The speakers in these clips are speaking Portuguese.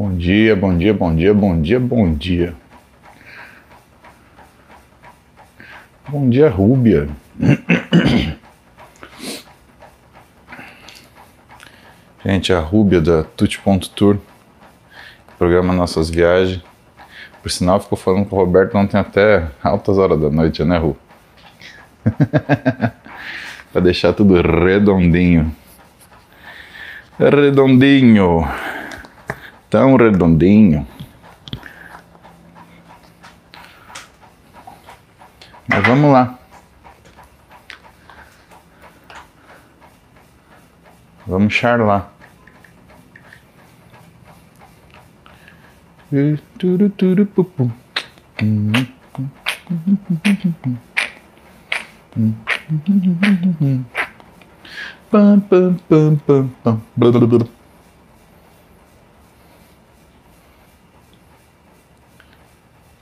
Bom dia, bom dia, bom dia, bom dia, bom dia. Bom dia, Rúbia. Gente, a Rúbia da Tuti.tour, programa Nossas Viagens. Por sinal, ficou falando com o Roberto ontem até altas horas da noite, né, Ru? para deixar tudo redondinho. Redondinho tão redondinho. Mas vamos lá. Vamos charlar. Pam, pam, pam, pam, pam.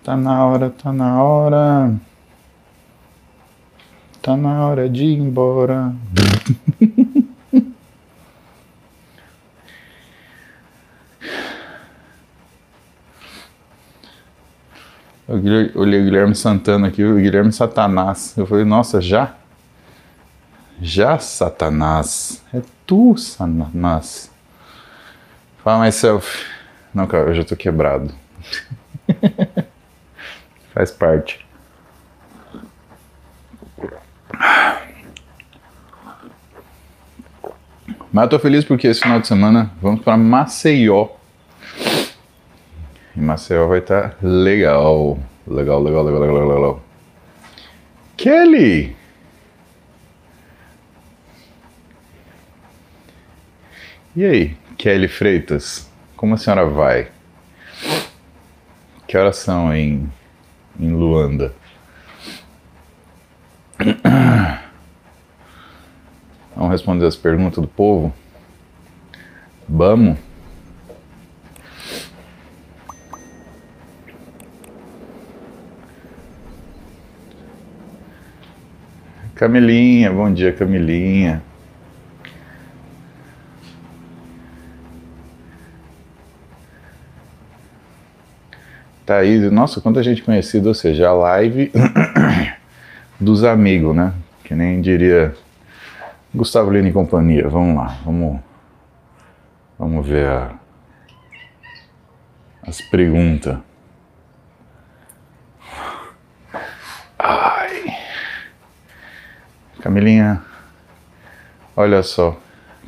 Tá na hora, tá na hora. Tá na hora de ir embora. Eu olhei o Guilherme Santana aqui, o Guilherme Satanás. Eu falei, nossa, já? Já, Satanás? É tu, Satanás. Fala myself. Não, cara, eu já tô quebrado. Faz parte. Mas eu tô feliz porque esse final de semana vamos para Maceió. E Maceió vai estar tá legal. Legal, legal, legal, legal, legal. Kelly! E aí, Kelly Freitas? Como a senhora vai? Que horas são em em Luanda. Vamos responder as perguntas do povo? Vamos? Camilinha, bom dia, Camilinha. Tá aí, nossa, quanta gente conhecida, ou seja, a live dos amigos, né? Que nem diria Gustavo Lino e companhia. Vamos lá, vamos, vamos ver a, as perguntas. Ai. Camilinha, olha só,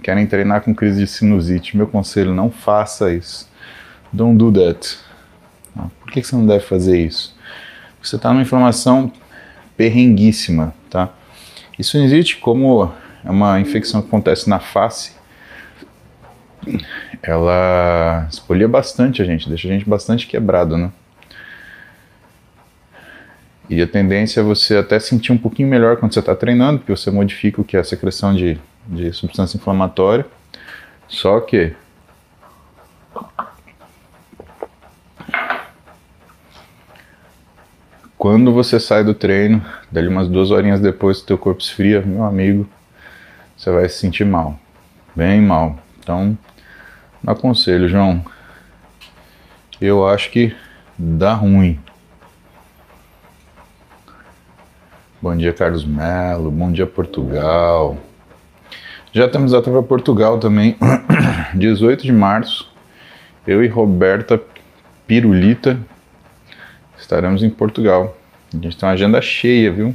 querem treinar com crise de sinusite. Meu conselho, não faça isso. Don't do that. Por que você não deve fazer isso? Você está numa inflamação perrenguíssima, tá? Isso existe como é uma infecção que acontece na face. Ela espolia bastante a gente, deixa a gente bastante quebrado, né? E a tendência é você até sentir um pouquinho melhor quando você está treinando, porque você modifica o que é a secreção de, de substância inflamatória. Só que Quando você sai do treino, dali umas duas horinhas depois, teu corpo esfria, meu amigo, você vai se sentir mal, bem mal. Então, não aconselho, João. Eu acho que dá ruim. Bom dia, Carlos Melo. Bom dia, Portugal. Já temos data para Portugal também, 18 de março. Eu e Roberta Pirulita estaremos em Portugal. A gente tem uma agenda cheia, viu?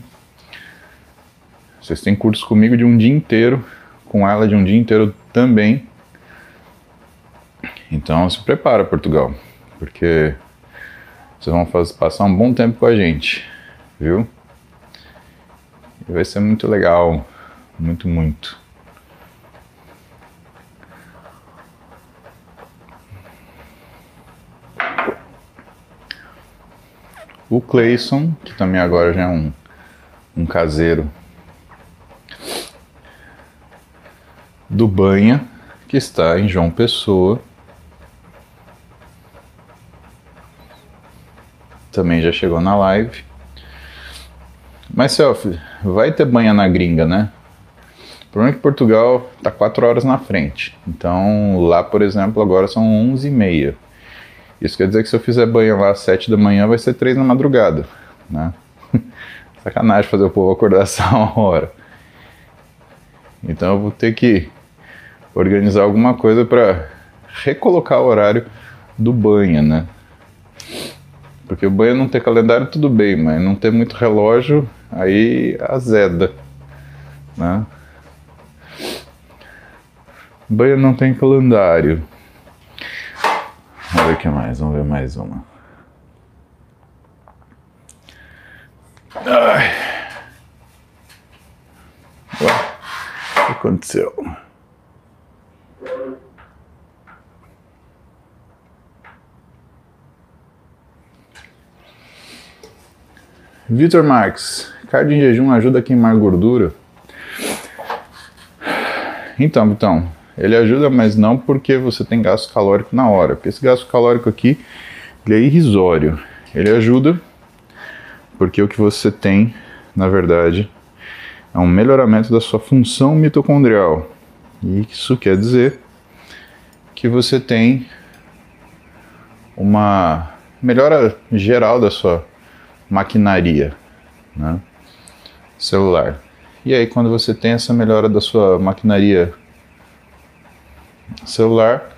Vocês têm cursos comigo de um dia inteiro, com ela de um dia inteiro também. Então se prepara, Portugal, porque vocês vão fazer, passar um bom tempo com a gente, viu? E vai ser muito legal, muito, muito. O Clayson, que também agora já é um, um caseiro do Banha, que está em João Pessoa. Também já chegou na live. Mas, Selfie, vai ter banha na gringa, né? O problema é que Portugal está 4 horas na frente. Então, lá, por exemplo, agora são 11 e meia. Isso quer dizer que se eu fizer banho lá às 7 da manhã, vai ser 3 na madrugada, né? Sacanagem fazer o povo acordar essa hora. Então eu vou ter que organizar alguma coisa para recolocar o horário do banho, né? Porque o banho não ter calendário tudo bem, mas não ter muito relógio, aí azeda, né? Banho não tem calendário. Vamos ver o que mais, vamos ver mais uma. Ai. Ué, o que aconteceu? Vitor Marques, cardio em jejum ajuda a queimar gordura? Então, então, ele ajuda, mas não porque você tem gasto calórico na hora. Porque esse gasto calórico aqui, ele é irrisório. Ele ajuda porque o que você tem, na verdade, é um melhoramento da sua função mitocondrial. E isso quer dizer que você tem uma melhora geral da sua maquinaria né, celular. E aí, quando você tem essa melhora da sua maquinaria celular,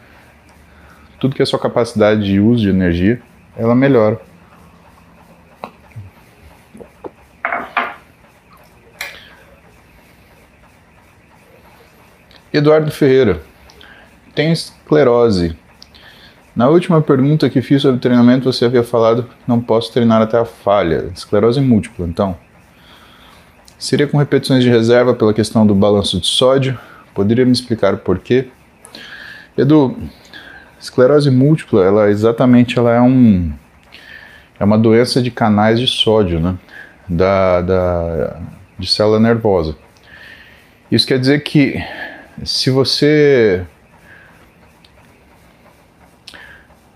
tudo que é sua capacidade de uso de energia, ela melhora. Eduardo Ferreira, tem esclerose, na última pergunta que fiz sobre treinamento, você havia falado não posso treinar até a falha, esclerose múltipla, então. Seria com repetições de reserva pela questão do balanço de sódio? Poderia me explicar o porquê? Edu, esclerose múltipla, ela exatamente ela é um é uma doença de canais de sódio, né? Da, da de célula nervosa. Isso quer dizer que se você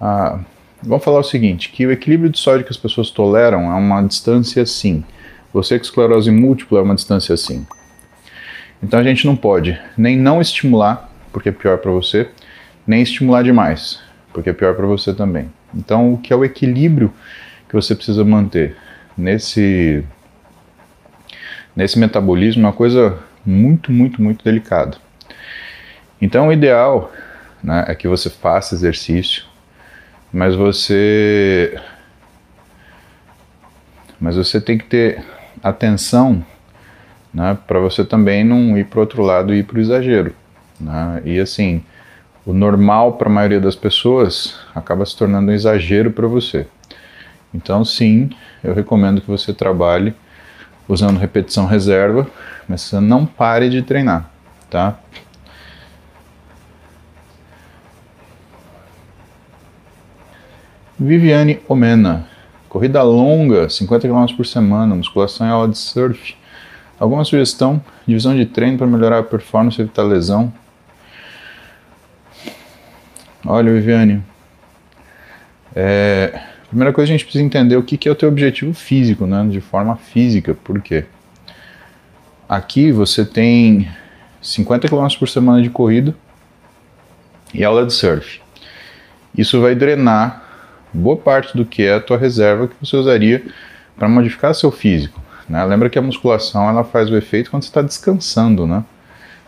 Ah, vamos falar o seguinte, que o equilíbrio de sódio que as pessoas toleram é uma distância assim. Você com esclerose múltipla é uma distância assim. Então a gente não pode nem não estimular, porque é pior para você, nem estimular demais, porque é pior para você também. Então o que é o equilíbrio que você precisa manter nesse nesse metabolismo é uma coisa muito, muito, muito delicada. Então o ideal né, é que você faça exercício, mas você mas você tem que ter atenção né, para você também não ir para o outro lado e ir para o exagero. Né? E assim, o normal para a maioria das pessoas acaba se tornando um exagero para você. Então, sim, eu recomendo que você trabalhe usando repetição reserva, mas você não pare de treinar, tá? Viviane Omena. Corrida longa, 50 km por semana, musculação e aula de surf. Alguma sugestão? Divisão de treino para melhorar a performance e evitar lesão? Olha, Viviane. É, primeira coisa a gente precisa entender o que, que é o teu objetivo físico, né? De forma física. Por quê? Aqui você tem 50 km por semana de corrida e aula de surf. Isso vai drenar boa parte do que é a tua reserva que você usaria para modificar seu físico. Né? Lembra que a musculação ela faz o efeito quando você está descansando, né?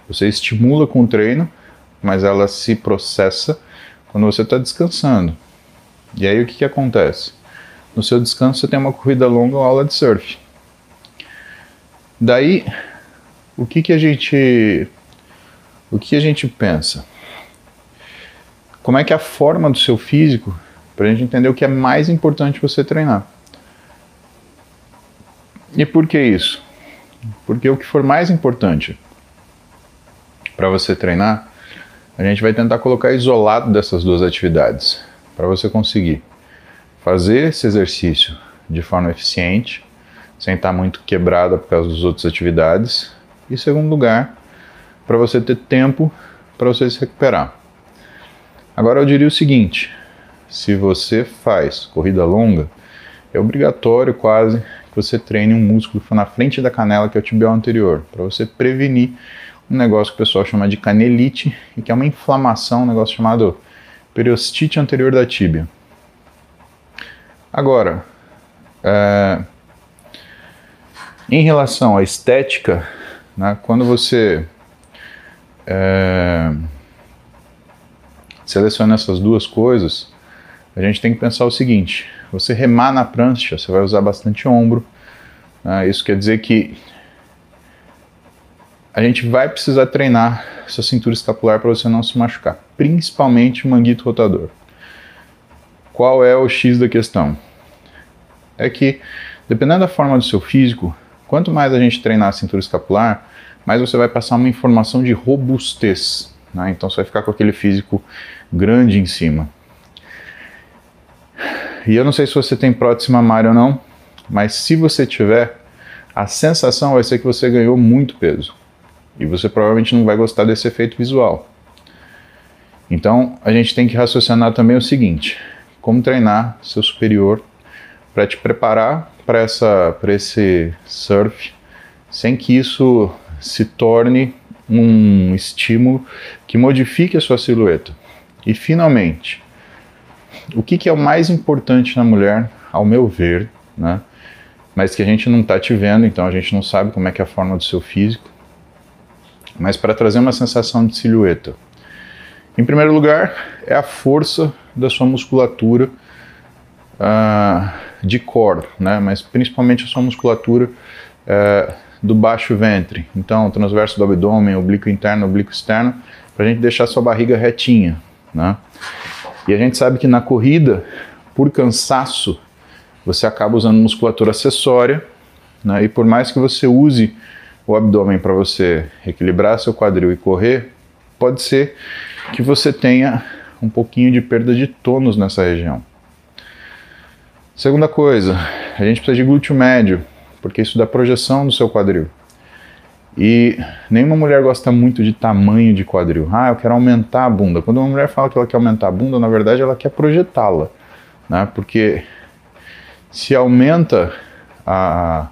Você estimula com o treino, mas ela se processa quando você está descansando. E aí o que, que acontece? No seu descanso você tem uma corrida longa ou aula de surf. Daí, o que, que a gente o que a gente pensa? Como é que a forma do seu físico para a gente entender o que é mais importante você treinar. E por que isso? Porque o que for mais importante para você treinar, a gente vai tentar colocar isolado dessas duas atividades, para você conseguir fazer esse exercício de forma eficiente, sem estar muito quebrada por causa das outras atividades, e segundo lugar, para você ter tempo para você se recuperar. Agora eu diria o seguinte: se você faz corrida longa, é obrigatório quase que você treine um músculo na frente da canela, que é o tibial anterior, para você prevenir um negócio que o pessoal chama de canelite, e que é uma inflamação, um negócio chamado periostite anterior da tíbia. Agora, é, em relação à estética, né, quando você é, seleciona essas duas coisas, a gente tem que pensar o seguinte: você remar na prancha, você vai usar bastante ombro. Né, isso quer dizer que a gente vai precisar treinar sua cintura escapular para você não se machucar, principalmente o manguito rotador. Qual é o X da questão? É que, dependendo da forma do seu físico, quanto mais a gente treinar a cintura escapular, mais você vai passar uma informação de robustez. Né? Então você vai ficar com aquele físico grande em cima. E eu não sei se você tem prótese mamária ou não, mas se você tiver, a sensação vai ser que você ganhou muito peso. E você provavelmente não vai gostar desse efeito visual. Então, a gente tem que raciocinar também o seguinte: como treinar seu superior para te preparar para essa para esse surf, sem que isso se torne um estímulo que modifique a sua silhueta. E finalmente, o que, que é o mais importante na mulher, ao meu ver, né? Mas que a gente não está te vendo, então a gente não sabe como é que é a forma do seu físico mas para trazer uma sensação de silhueta. Em primeiro lugar, é a força da sua musculatura uh, de core, né? mas principalmente a sua musculatura uh, do baixo ventre. Então, transverso do abdômen, oblíquo interno, oblíquo externo, para a gente deixar a sua barriga retinha. Né? E a gente sabe que na corrida, por cansaço, você acaba usando musculatura acessória, né? e por mais que você use o abdômen para você equilibrar seu quadril e correr, pode ser que você tenha um pouquinho de perda de tônus nessa região. Segunda coisa, a gente precisa de glúteo médio, porque isso dá projeção do seu quadril. E nenhuma mulher gosta muito de tamanho de quadril. Ah, eu quero aumentar a bunda. Quando uma mulher fala que ela quer aumentar a bunda, na verdade ela quer projetá-la, né? Porque se aumenta a,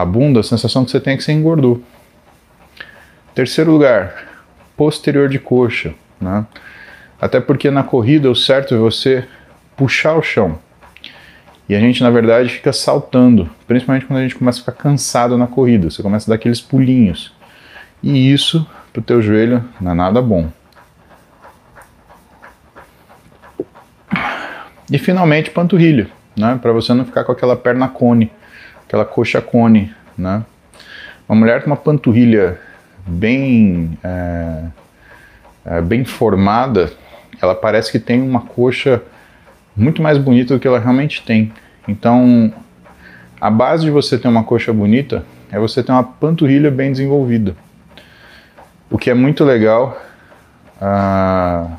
a bunda, a sensação que você tem é que você engordou. Terceiro lugar, posterior de coxa. Né? Até porque na corrida o certo é você puxar o chão. E a gente, na verdade, fica saltando, principalmente quando a gente começa a ficar cansado na corrida. Você começa a dar aqueles pulinhos. E isso, pro teu joelho, não é nada bom. E finalmente, panturrilha, né? Para você não ficar com aquela perna cone aquela coxa cone, né? Uma mulher com uma panturrilha bem, é, é, bem formada, ela parece que tem uma coxa muito mais bonita do que ela realmente tem. Então, a base de você ter uma coxa bonita é você ter uma panturrilha bem desenvolvida. O que é muito legal, uh,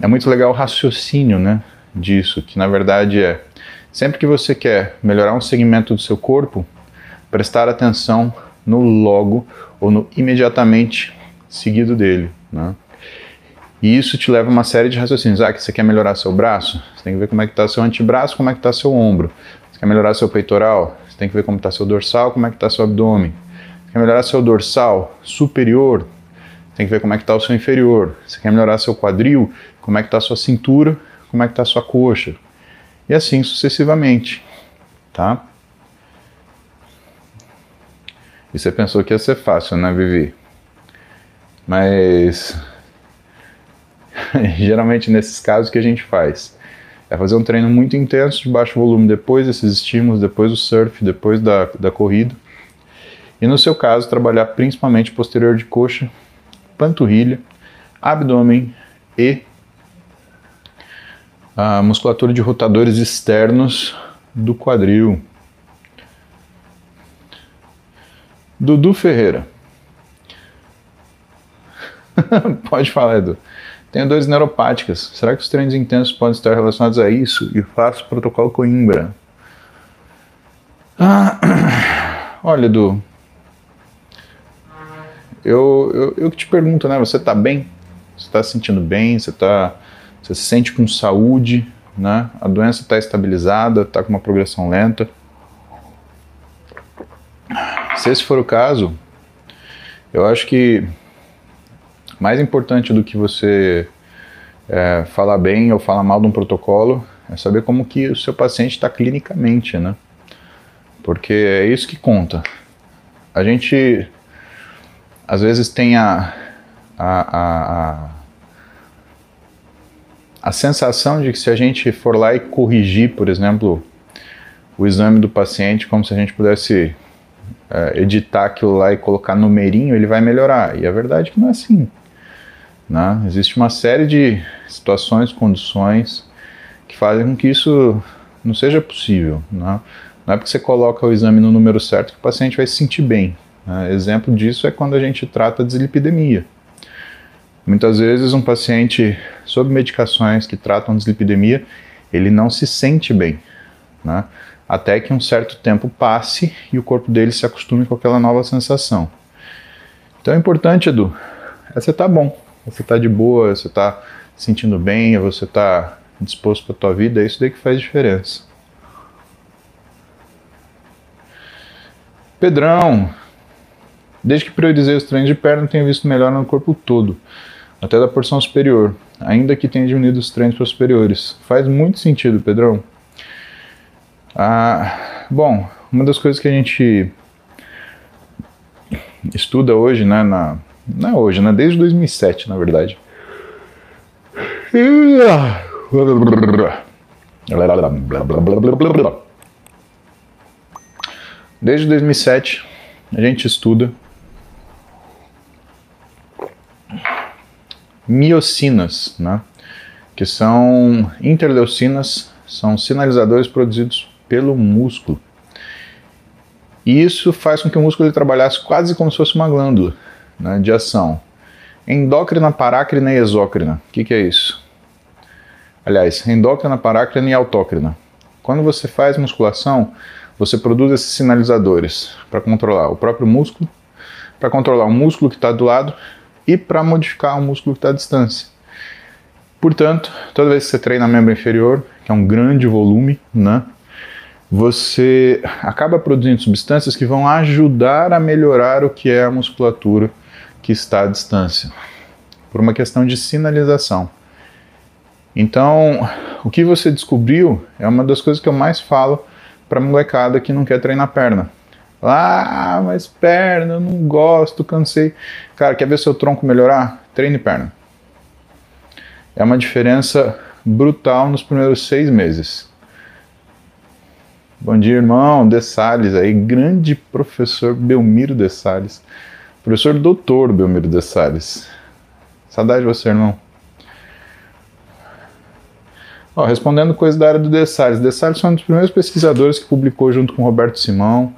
é muito legal o raciocínio, né, disso, que na verdade é Sempre que você quer melhorar um segmento do seu corpo, prestar atenção no logo ou no imediatamente seguido dele. Né? E isso te leva a uma série de raciocínios. Ah, que você quer melhorar seu braço? Você tem que ver como é que está seu antebraço, como é que está seu ombro. Você quer melhorar seu peitoral? Você tem que ver como está seu dorsal, como é que está seu abdômen. Você quer melhorar seu dorsal superior? Tem que ver como é que está o seu inferior. Você quer melhorar seu quadril? Como é que está sua cintura? Como é que está sua coxa? E assim sucessivamente, tá? E você pensou que ia ser fácil, né, Vivi? Mas geralmente nesses casos que a gente faz é fazer um treino muito intenso de baixo volume depois desses estímulos, depois do surf, depois da, da corrida. E no seu caso, trabalhar principalmente posterior de coxa, panturrilha, abdômen e a musculatura de rotadores externos do quadril. Dudu Ferreira. Pode falar, Edu. Tenho dores neuropáticas. Será que os treinos intensos podem estar relacionados a isso? E faço protocolo Coimbra. Ah, olha, Edu. Eu, eu, eu te pergunto, né? Você tá bem? Você tá se sentindo bem? Você tá você se sente com saúde, né? A doença está estabilizada, está com uma progressão lenta. Se esse for o caso, eu acho que mais importante do que você é, falar bem ou falar mal de um protocolo é saber como que o seu paciente está clinicamente, né? Porque é isso que conta. A gente às vezes tem a, a, a, a, sensação de que se a gente for lá e corrigir, por exemplo, o exame do paciente, como se a gente pudesse é, editar aquilo lá e colocar numerinho, ele vai melhorar. E a verdade é que não é assim. Né? Existe uma série de situações, condições que fazem com que isso não seja possível. Né? Não é porque você coloca o exame no número certo que o paciente vai se sentir bem. Né? Exemplo disso é quando a gente trata de dislipidemia. Muitas vezes um paciente sob medicações que tratam dislipidemia, ele não se sente bem, né? até que um certo tempo passe e o corpo dele se acostume com aquela nova sensação. Então é importante, Edu, é você tá bom, você tá de boa, você tá sentindo bem, você tá disposto para tua vida, é isso daí que faz diferença. Pedrão, Desde que priorizei os treinos de perna, tenho visto melhor no corpo todo, até da porção superior, ainda que tenha diminuído os treinos para superiores. Faz muito sentido, Pedrão. Ah, bom, uma das coisas que a gente estuda hoje, né, na, não é hoje, né, desde 2007, na verdade. Desde 2007 a gente estuda miocinas, né? que são interleucinas, são sinalizadores produzidos pelo músculo. E isso faz com que o músculo ele trabalhasse quase como se fosse uma glândula né, de ação. Endócrina, parácrina e exócrina. O que, que é isso? Aliás, endócrina, parácrina e autócrina. Quando você faz musculação, você produz esses sinalizadores para controlar o próprio músculo, para controlar o músculo que está do lado e para modificar o músculo que está à distância. Portanto, toda vez que você treina membro inferior, que é um grande volume, né, você acaba produzindo substâncias que vão ajudar a melhorar o que é a musculatura que está à distância, por uma questão de sinalização. Então, o que você descobriu é uma das coisas que eu mais falo para molecada que não quer treinar perna. Ah, mas perna, eu não gosto, cansei. Cara, quer ver seu tronco melhorar? Treine perna. É uma diferença brutal nos primeiros seis meses. Bom dia, irmão. De Salles aí, grande professor Belmiro De Salles. Professor doutor Belmiro De Salles. Saudade de você, irmão. Ó, respondendo coisa da área do De Salles. De Salles foi um dos primeiros pesquisadores que publicou junto com Roberto Simão,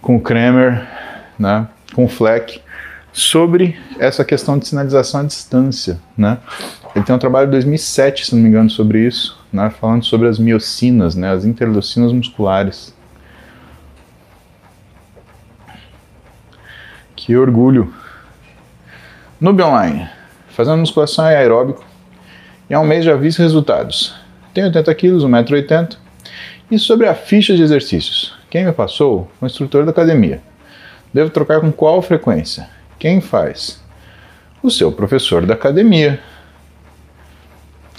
com o Kremer, né, com o Fleck, sobre essa questão de sinalização à distância. Né? Ele tem um trabalho de 2007, se não me engano, sobre isso, né, falando sobre as miocinas, né, as interleucinas musculares. Que orgulho! Noob Online, fazendo musculação é aeróbico, e há um mês já vi resultados. Tenho 80 quilos, 1,80m, e sobre a ficha de exercícios. Quem me passou? O instrutor da academia. Devo trocar com qual frequência? Quem faz? O seu professor da academia.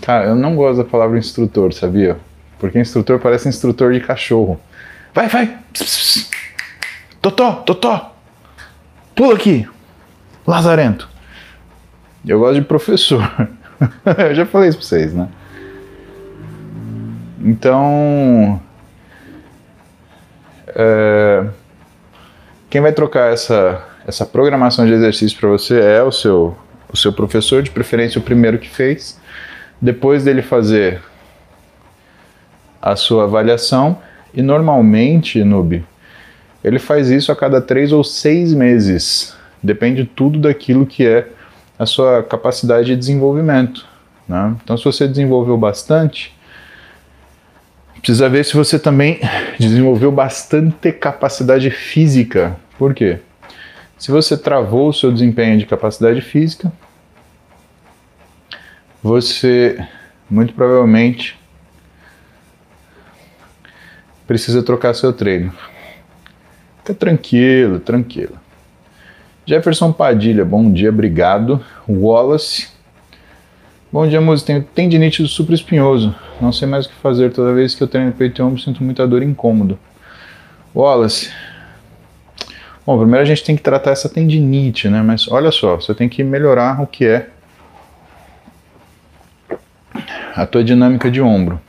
Cara, eu não gosto da palavra instrutor, sabia? Porque instrutor parece instrutor de cachorro. Vai, vai! Totó, totó! Pula aqui! Lazarento! Eu gosto de professor. eu já falei isso pra vocês, né? Então, é, quem vai trocar essa, essa programação de exercício para você é o seu, o seu professor, de preferência o primeiro que fez. Depois dele fazer a sua avaliação, e normalmente, Noob, ele faz isso a cada três ou seis meses. Depende tudo daquilo que é a sua capacidade de desenvolvimento. Né? Então, se você desenvolveu bastante, Precisa ver se você também desenvolveu bastante capacidade física. Por quê? Se você travou o seu desempenho de capacidade física, você muito provavelmente precisa trocar seu treino. Fica tranquilo, tranquilo. Jefferson Padilha, bom dia, obrigado. Wallace, Bom dia, música. Tenho tendinite do supraespinhoso. Não sei mais o que fazer. Toda vez que eu treino peito e ombro, sinto muita dor e incômodo. Wallace. Bom, primeiro a gente tem que tratar essa tendinite, né? Mas olha só, você tem que melhorar o que é a tua dinâmica de ombro.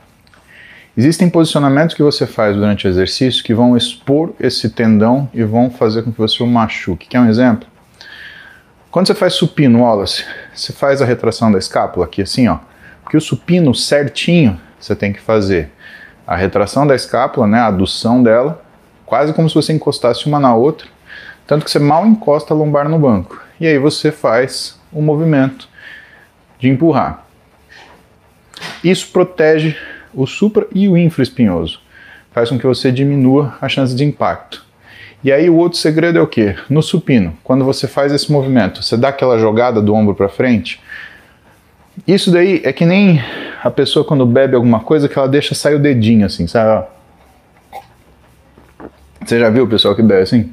Existem posicionamentos que você faz durante o exercício que vão expor esse tendão e vão fazer com que você o machuque. Quer um exemplo? Quando você faz supino, Wallace, você faz a retração da escápula aqui assim, ó. Porque o supino certinho, você tem que fazer a retração da escápula, né, a adução dela, quase como se você encostasse uma na outra, tanto que você mal encosta a lombar no banco. E aí você faz o movimento de empurrar. Isso protege o supra e o infraespinhoso. Faz com que você diminua a chance de impacto. E aí o outro segredo é o que? No supino, quando você faz esse movimento, você dá aquela jogada do ombro para frente. Isso daí é que nem a pessoa quando bebe alguma coisa que ela deixa sair o dedinho assim, sabe? Você já viu o pessoal que bebe assim?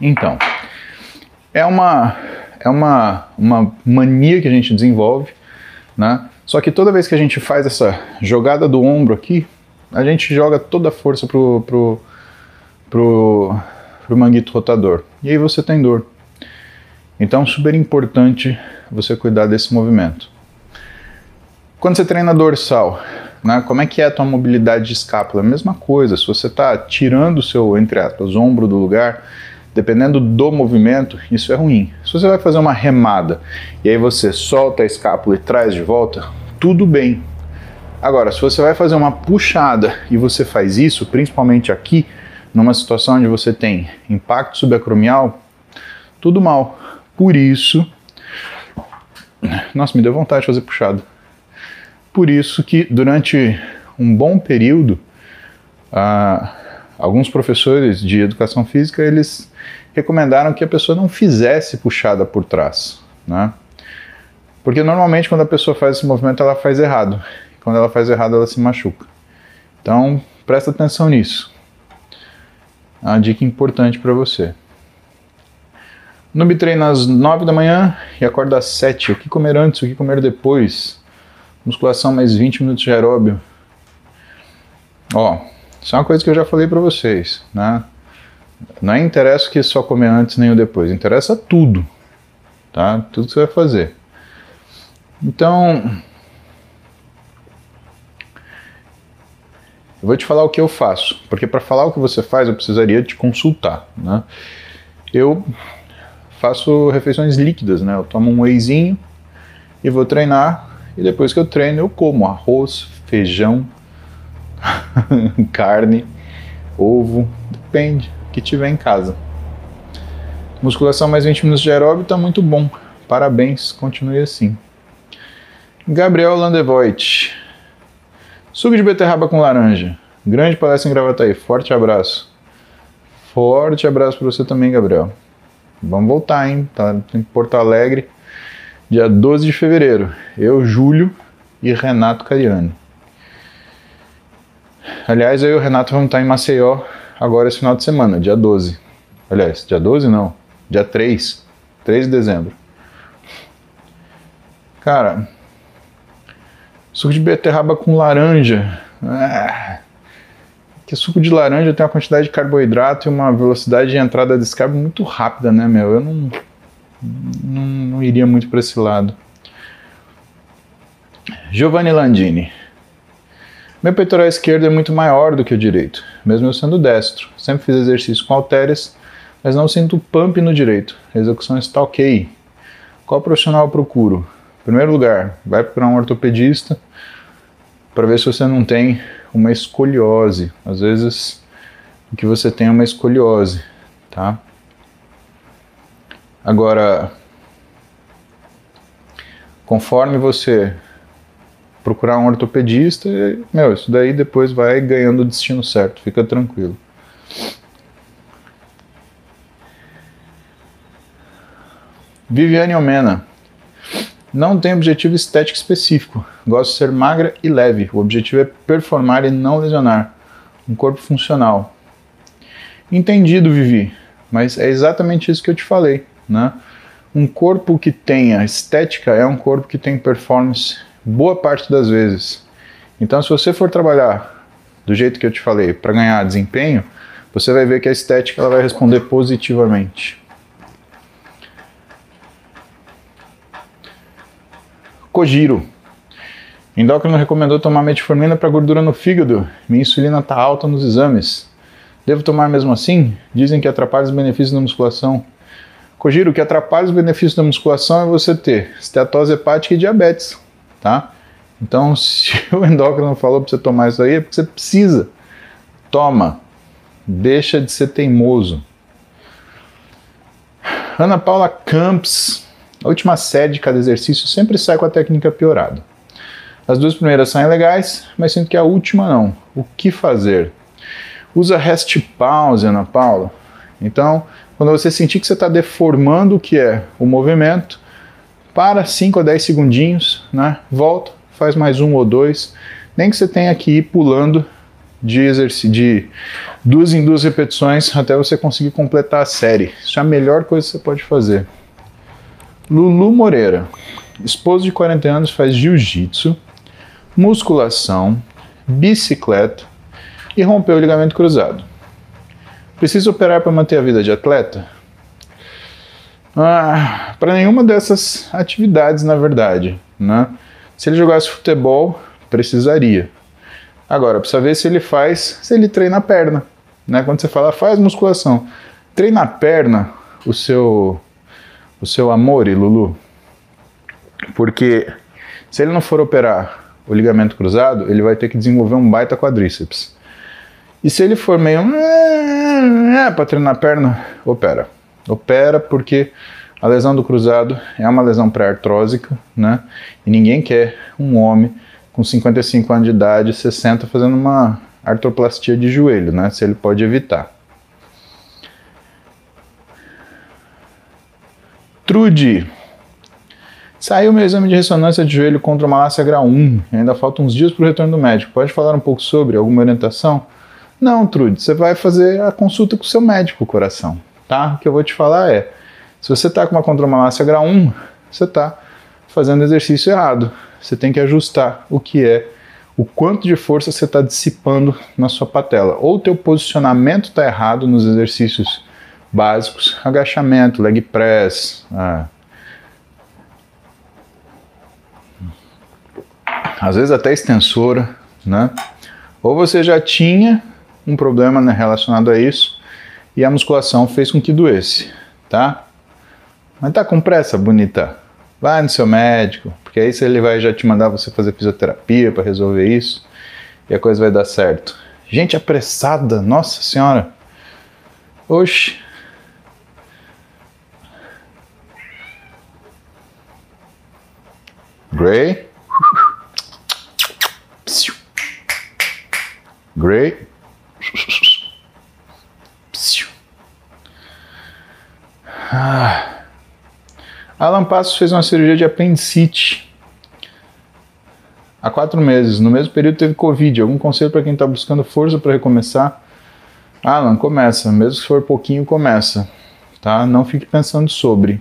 Então, é uma é uma, uma mania que a gente desenvolve, né? Só que toda vez que a gente faz essa jogada do ombro aqui, a gente joga toda a força pro, pro, pro, pro manguito rotador. E aí você tem dor. Então, super importante você cuidar desse movimento. Quando você treina dorsal, né, como é que é a tua mobilidade de escápula? Mesma coisa, se você está tirando o seu, entre aspas, ombro do lugar, dependendo do movimento, isso é ruim. Se você vai fazer uma remada e aí você solta a escápula e traz de volta, tudo bem. Agora, se você vai fazer uma puxada e você faz isso, principalmente aqui, numa situação onde você tem impacto subacromial, tudo mal. Por isso, nossa, me deu vontade de fazer puxada. Por isso que durante um bom período, ah, alguns professores de educação física eles recomendaram que a pessoa não fizesse puxada por trás, né? Porque normalmente quando a pessoa faz esse movimento ela faz errado. Quando ela faz errado, ela se machuca. Então, presta atenção nisso. É uma dica importante para você. Noob treina às 9 da manhã e acorda às 7. O que comer antes, o que comer depois? Musculação mais 20 minutos de aeróbio. Ó, isso é uma coisa que eu já falei para vocês, né? Não interessa o que só comer antes nem o depois, interessa tudo, tá? Tudo que você vai fazer. Então, Eu vou te falar o que eu faço, porque para falar o que você faz eu precisaria te consultar, né? Eu faço refeições líquidas, né? Eu tomo um wheyzinho e vou treinar e depois que eu treino eu como arroz, feijão, carne, ovo, depende, que tiver em casa. Musculação mais 20 minutos de aeróbio tá muito bom. Parabéns, continue assim. Gabriel Landevoit. Suco de beterraba com laranja. Grande palestra em Gravataí. Forte abraço. Forte abraço para você também, Gabriel. Vamos voltar, hein? Tá em Porto Alegre, dia 12 de fevereiro. Eu, Júlio e Renato Cariani. Aliás, eu e o Renato vamos estar em Maceió agora esse final de semana, dia 12. Aliás, dia 12 não, dia 3. 3 de dezembro. Cara, Suco de beterraba com laranja. Ah, que suco de laranja tem uma quantidade de carboidrato e uma velocidade de entrada de descarga muito rápida, né, meu? Eu não, não, não iria muito para esse lado. Giovanni Landini. Meu peitoral esquerdo é muito maior do que o direito, mesmo eu sendo destro. Sempre fiz exercício com halteres, mas não sinto pump no direito. A execução está ok. Qual profissional eu procuro? Em primeiro lugar, vai procurar um ortopedista para ver se você não tem uma escoliose. Às vezes o que você tem é uma escoliose, tá? Agora, conforme você procurar um ortopedista, meu, isso daí depois vai ganhando o destino certo, fica tranquilo. Viviane Omena. Não tem objetivo estético específico. Gosto de ser magra e leve. O objetivo é performar e não lesionar. Um corpo funcional. Entendido, Vivi. Mas é exatamente isso que eu te falei, né? um corpo que tenha estética é um corpo que tem performance boa parte das vezes. Então, se você for trabalhar do jeito que eu te falei para ganhar desempenho, você vai ver que a estética ela vai responder positivamente. Kojiro. Endócrino recomendou tomar metformina para gordura no fígado. Minha insulina está alta nos exames. Devo tomar mesmo assim? Dizem que atrapalha os benefícios da musculação. Kojiro, o que atrapalha os benefícios da musculação é você ter estetose hepática e diabetes, tá? Então, se o endócrino falou para você tomar isso aí, é porque você precisa. Toma. Deixa de ser teimoso. Ana Paula Camps, a última série de cada exercício sempre sai com a técnica piorada. As duas primeiras saem legais, mas sinto que a última não. O que fazer? Usa rest pause, Ana Paula. Então, quando você sentir que você está deformando o que é o movimento, para 5 a 10 segundinhos, né? volta, faz mais um ou dois, nem que você tenha que ir pulando de, de duas em duas repetições até você conseguir completar a série. Isso é a melhor coisa que você pode fazer. Lulu Moreira, esposo de 40 anos, faz jiu-jitsu, musculação, bicicleta e rompeu o ligamento cruzado. Precisa operar para manter a vida de atleta? Ah, para nenhuma dessas atividades, na verdade. Né? Se ele jogasse futebol, precisaria. Agora, precisa ver se ele faz, se ele treina a perna. Né? Quando você fala faz musculação, treina a perna, o seu, o seu amor, Lulu. Porque se ele não for operar o ligamento cruzado, ele vai ter que desenvolver um baita quadríceps. E se ele for meio é, para treinar a perna, opera. Opera porque a lesão do cruzado é uma lesão pré-artrósica, né? E ninguém quer um homem com 55 anos de idade, 60, fazendo uma artroplastia de joelho, né? Se ele pode evitar. Trude. Saiu meu exame de ressonância de joelho contra malácia grau 1. Ainda faltam uns dias para o retorno do médico. Pode falar um pouco sobre alguma orientação? Não, Trude, você vai fazer a consulta com o seu médico, coração, tá? O que eu vou te falar é, se você está com uma condromalácia grau 1, você está fazendo exercício errado. Você tem que ajustar o que é, o quanto de força você está dissipando na sua patela. Ou o teu posicionamento está errado nos exercícios básicos, agachamento, leg press, ah, às vezes até extensora, né? Ou você já tinha um problema né, relacionado a isso e a musculação fez com que doesse, tá? Mas tá com pressa, bonita. Vai no seu médico, porque aí ele vai já te mandar você fazer fisioterapia para resolver isso e a coisa vai dar certo. Gente apressada, nossa senhora. Oxe. Gray. Gray. Ah. Alan Passos fez uma cirurgia de apendicite há quatro meses. No mesmo período teve Covid. Algum conselho para quem está buscando força para recomeçar? Alan, começa. Mesmo se for pouquinho, começa. Tá? Não fique pensando sobre.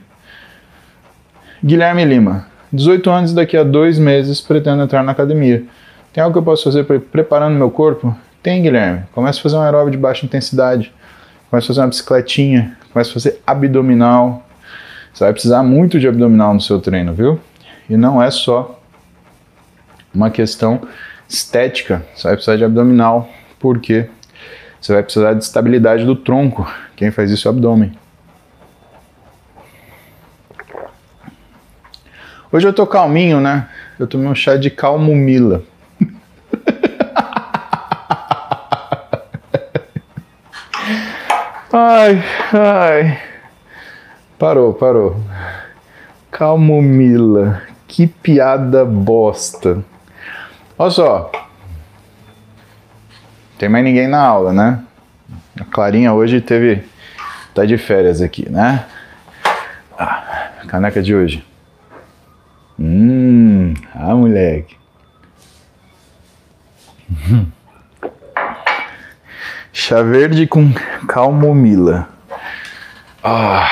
Guilherme Lima. 18 anos daqui a dois meses pretendo entrar na academia. Tem algo que eu posso fazer para ir preparando meu corpo? Tem, Guilherme. Comece a fazer um aeróbio de baixa intensidade. Comece a fazer uma bicicletinha. Comece a fazer abdominal. Você vai precisar muito de abdominal no seu treino, viu? E não é só uma questão estética. Você vai precisar de abdominal porque você vai precisar de estabilidade do tronco. Quem faz isso é o abdômen. Hoje eu tô calminho, né? Eu tomei um chá de calmomila. ai, ai. Parou, parou. Calmomila. Que piada bosta. Olha só. Tem mais ninguém na aula, né? A Clarinha hoje teve. tá de férias aqui, né? Ah, caneca de hoje. Hum, ah, moleque. Chá verde com calmomila. Ah.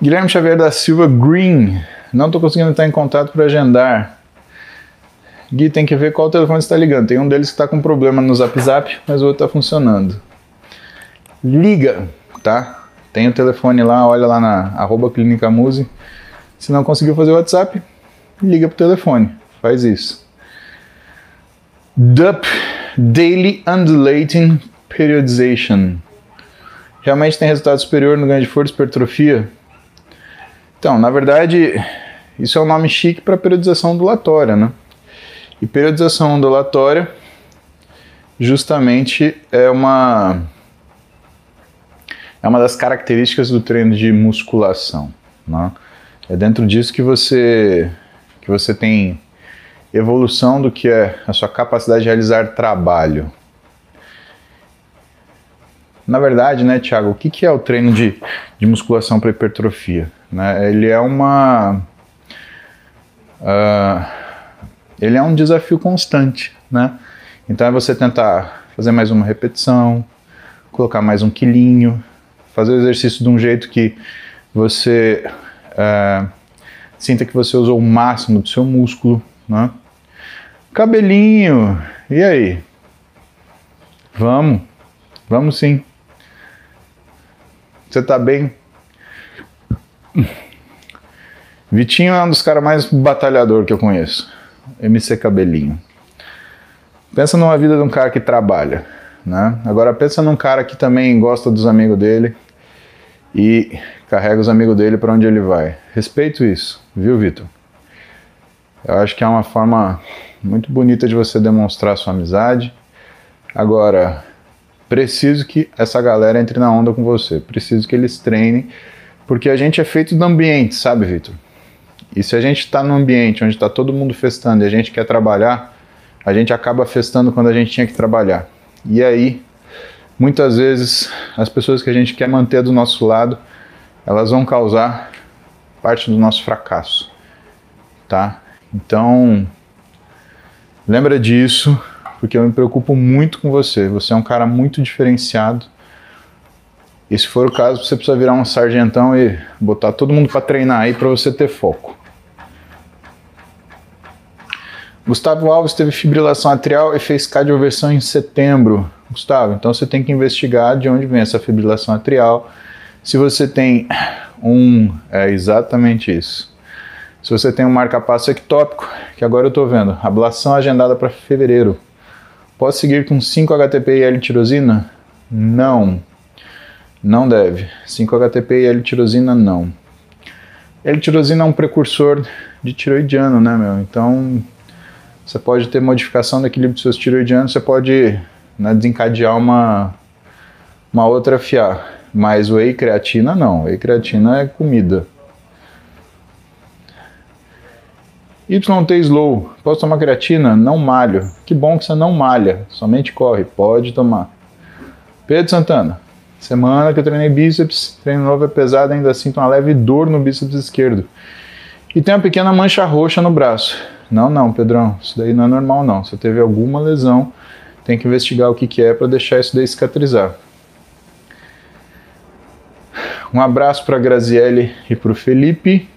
Guilherme Xavier da Silva Green. Não estou conseguindo estar em contato para agendar. Gui, tem que ver qual telefone está ligando. Tem um deles que está com problema no Zap Zap, mas o outro está funcionando. Liga, tá? Tem o telefone lá, olha lá na arroba Clínica Muse. Se não conseguiu fazer o WhatsApp, liga pro telefone. Faz isso. DUP, Daily Undulating Periodization. Realmente tem resultado superior no ganho de força e hipertrofia? Então, na verdade, isso é um nome chique para periodização ondulatória, né? E periodização ondulatória justamente é uma é uma das características do treino de musculação, né? É dentro disso que você que você tem evolução do que é a sua capacidade de realizar trabalho. Na verdade, né, Thiago, o que, que é o treino de, de musculação para hipertrofia? Né? Ele é uma. Uh, ele é um desafio constante, né? Então é você tentar fazer mais uma repetição, colocar mais um quilinho, fazer o exercício de um jeito que você uh, sinta que você usou o máximo do seu músculo, né? Cabelinho, e aí? Vamos, vamos sim. Você tá bem? Vitinho é um dos caras mais batalhador que eu conheço. MC Cabelinho. Pensa numa vida de um cara que trabalha, né? Agora pensa num cara que também gosta dos amigos dele e carrega os amigos dele para onde ele vai. Respeito isso, viu, Vitor? Eu acho que é uma forma muito bonita de você demonstrar sua amizade. Agora, preciso que essa galera entre na onda com você. Preciso que eles treinem, porque a gente é feito do ambiente, sabe, Vitor? E se a gente está num ambiente onde está todo mundo festando e a gente quer trabalhar, a gente acaba festando quando a gente tinha que trabalhar. E aí, muitas vezes, as pessoas que a gente quer manter do nosso lado, elas vão causar parte do nosso fracasso, tá? Então, lembra disso, porque eu me preocupo muito com você. Você é um cara muito diferenciado. E se for o caso, você precisa virar um sargentão e botar todo mundo para treinar aí para você ter foco. Gustavo Alves teve fibrilação atrial e fez cardioversão em setembro. Gustavo, então você tem que investigar de onde vem essa fibrilação atrial. Se você tem um. É exatamente isso. Se você tem um marca-passo ectópico, que agora eu estou vendo, ablação agendada para fevereiro. Posso seguir com 5-HTP e L-tirosina? Não. Não deve. 5-HTP e L-tirosina, não. L-tirosina é um precursor de tiroidiano, né, meu? Então, você pode ter modificação do equilíbrio dos seus tiroidianos, você pode né, desencadear uma, uma outra FA. Mas whey creatina, não. Whey creatina é comida. YT Slow, posso tomar creatina? Não malho. Que bom que você não malha, somente corre, pode tomar. Pedro Santana, semana que eu treinei bíceps, treino novo é pesado, ainda sinto uma leve dor no bíceps esquerdo. E tem uma pequena mancha roxa no braço. Não, não, Pedrão, isso daí não é normal não. Se teve alguma lesão, tem que investigar o que, que é para deixar isso daí cicatrizar. Um abraço para Graziele e para o Felipe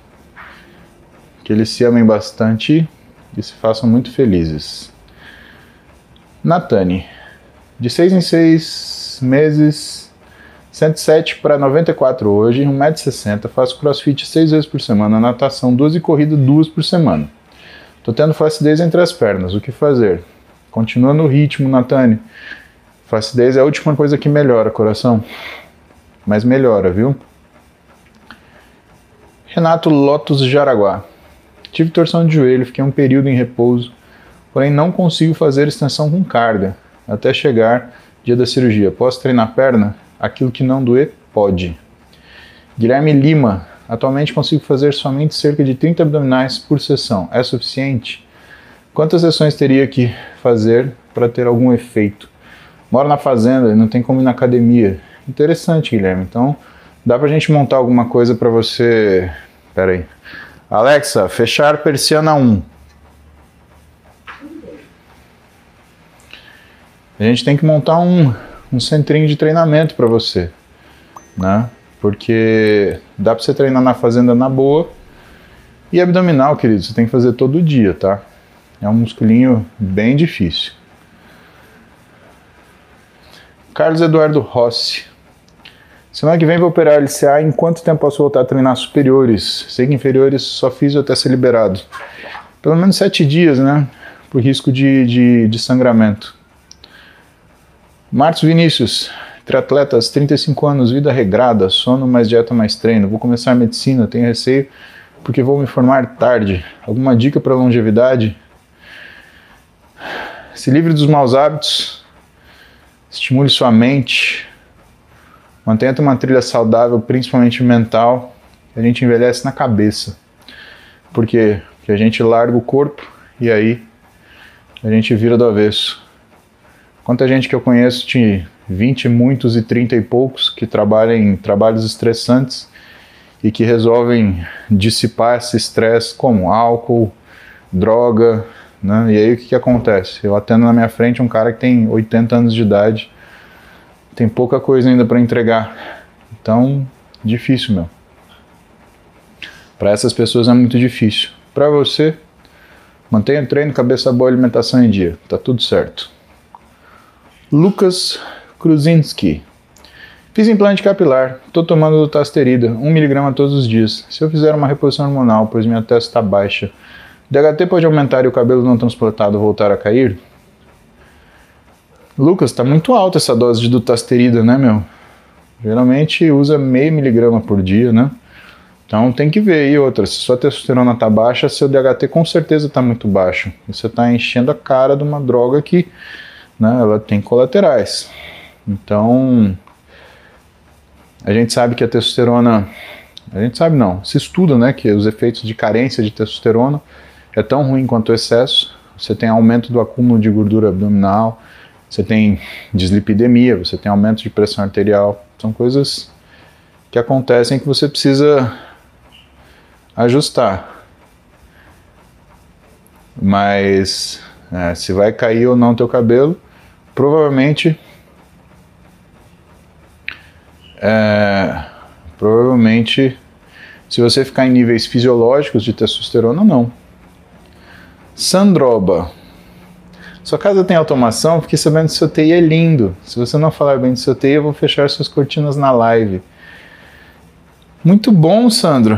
que eles se amem bastante e se façam muito felizes. Natane, de 6 em 6 meses, 107 para 94 hoje, 1,60m, faço crossfit 6 vezes por semana, natação 12 e corrida 2 por semana. Tô tendo flacidez entre as pernas, o que fazer? Continua no ritmo, Natane. Flacidez é a última coisa que melhora, coração. Mas melhora, viu? Renato Lotus Jaraguá. Tive torção de joelho, fiquei um período em repouso, porém não consigo fazer extensão com carga até chegar dia da cirurgia. Posso treinar perna? Aquilo que não doer, pode. Guilherme Lima, atualmente consigo fazer somente cerca de 30 abdominais por sessão. É suficiente? Quantas sessões teria que fazer para ter algum efeito? Moro na fazenda e não tem como ir na academia. Interessante, Guilherme. Então, dá pra gente montar alguma coisa para você. Pera aí. Alexa, fechar persiana 1. A gente tem que montar um, um centrinho de treinamento para você, né? Porque dá pra você treinar na fazenda na boa. E abdominal, querido, você tem que fazer todo dia, tá? É um musculinho bem difícil. Carlos Eduardo Rossi. Semana que vem vou operar LCA. Em quanto tempo posso voltar a treinar superiores? Sei que inferiores só fiz até ser liberado. Pelo menos sete dias, né? Por risco de, de, de sangramento. Marcos Vinícius, triatletas, 35 anos, vida regrada, sono mais dieta mais treino. Vou começar medicina, tenho receio porque vou me formar tarde. Alguma dica para longevidade? Se livre dos maus hábitos, estimule sua mente, mantenha uma trilha saudável, principalmente mental. A gente envelhece na cabeça. Por quê? Porque a gente larga o corpo e aí a gente vira do avesso. Quanta gente que eu conheço de 20, muitos e 30 e poucos que trabalham em trabalhos estressantes e que resolvem dissipar esse estresse como álcool, droga, né? E aí o que, que acontece? Eu atendo na minha frente um cara que tem 80 anos de idade, tem pouca coisa ainda para entregar. Então, difícil, meu. Para essas pessoas é muito difícil. Para você, mantenha treino, cabeça boa, alimentação em dia. Tá tudo certo. Lucas Kruzinski. Fiz implante capilar, estou tomando dutasterida, 1mg todos os dias. Se eu fizer uma reposição hormonal, pois minha testa está baixa, DHT pode aumentar e o cabelo não transportado voltar a cair? Lucas, está muito alta essa dose de dutasterida, né, meu? Geralmente usa meio miligrama por dia, né? Então tem que ver. E outra, se sua testosterona está baixa, seu DHT com certeza está muito baixo. Você está enchendo a cara de uma droga que né, ela tem colaterais. Então, a gente sabe que a testosterona, a gente sabe não, se estuda, né, que os efeitos de carência de testosterona é tão ruim quanto o excesso. Você tem aumento do acúmulo de gordura abdominal, você tem dislipidemia, você tem aumento de pressão arterial. São coisas que acontecem que você precisa ajustar. Mas é, se vai cair ou não teu cabelo, provavelmente é, provavelmente se você ficar em níveis fisiológicos de testosterona, não. Sandroba. Sua casa tem automação? Fiquei sabendo que seu TI é lindo. Se você não falar bem do seu TI, eu vou fechar suas cortinas na live. Muito bom, Sandro.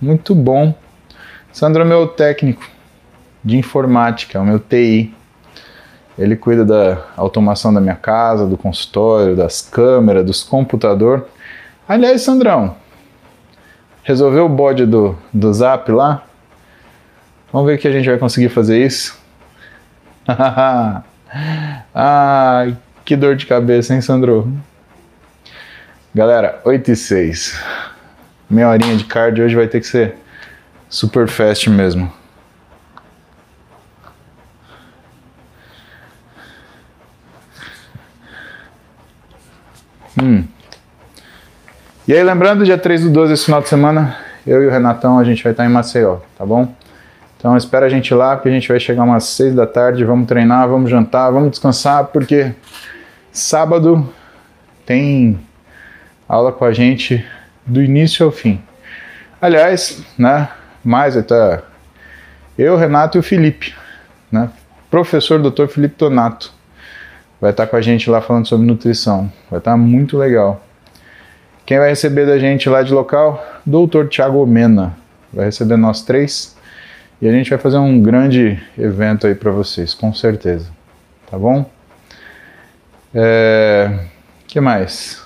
Muito bom. Sandro é meu técnico de informática, é o meu TI. Ele cuida da automação da minha casa, do consultório, das câmeras, dos computadores. Aliás, Sandrão, resolveu o bode do, do zap lá? Vamos ver que a gente vai conseguir fazer isso? Ai, que dor de cabeça, hein, Sandro? Galera, 8 e 6. Meia horinha de cardio hoje vai ter que ser super fast mesmo. Hum. E aí, lembrando, dia 3 do 12, esse final de semana, eu e o Renatão, a gente vai estar em Maceió, tá bom? Então espera a gente lá, porque a gente vai chegar umas 6 da tarde, vamos treinar, vamos jantar, vamos descansar, porque sábado tem aula com a gente do início ao fim. Aliás, né, mais tá eu, Renato e o Felipe, né, professor Dr. Felipe Tonato vai estar com a gente lá falando sobre nutrição. Vai estar muito legal. Quem vai receber da gente lá de local? Doutor Tiago Mena. Vai receber nós três. E a gente vai fazer um grande evento aí para vocês, com certeza. Tá bom? É... que mais?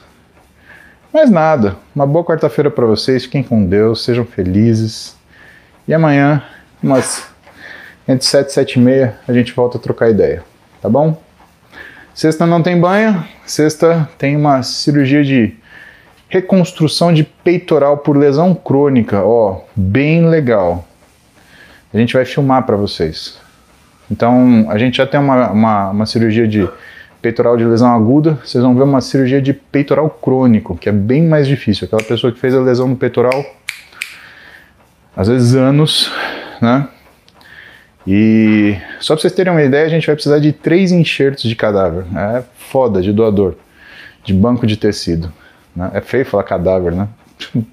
Mais nada. Uma boa quarta-feira para vocês. Fiquem com Deus. Sejam felizes. E amanhã, umas entre 7 e 7 e meia, a gente volta a trocar ideia. Tá bom? Sexta não tem banho, sexta tem uma cirurgia de reconstrução de peitoral por lesão crônica, ó, bem legal. A gente vai filmar para vocês. Então, a gente já tem uma, uma, uma, cirurgia de peitoral de lesão aguda, vocês vão ver uma cirurgia de peitoral crônico, que é bem mais difícil. Aquela pessoa que fez a lesão no peitoral, às vezes anos, né? E só para vocês terem uma ideia, a gente vai precisar de três enxertos de cadáver. É foda, de doador, de banco de tecido. Né? É feio falar cadáver, né?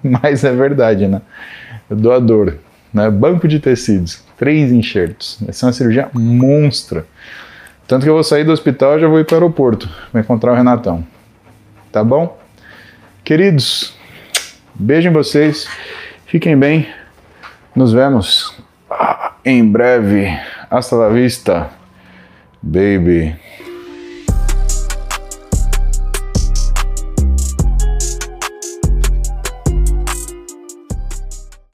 Mas é verdade, né? Doador, né? Banco de tecidos, três enxertos. Essa é uma cirurgia monstra. Tanto que eu vou sair do hospital e já vou ir para o aeroporto para encontrar o Renatão. Tá bom? Queridos, beijo em vocês. Fiquem bem. Nos vemos em breve. Hasta la vista, baby.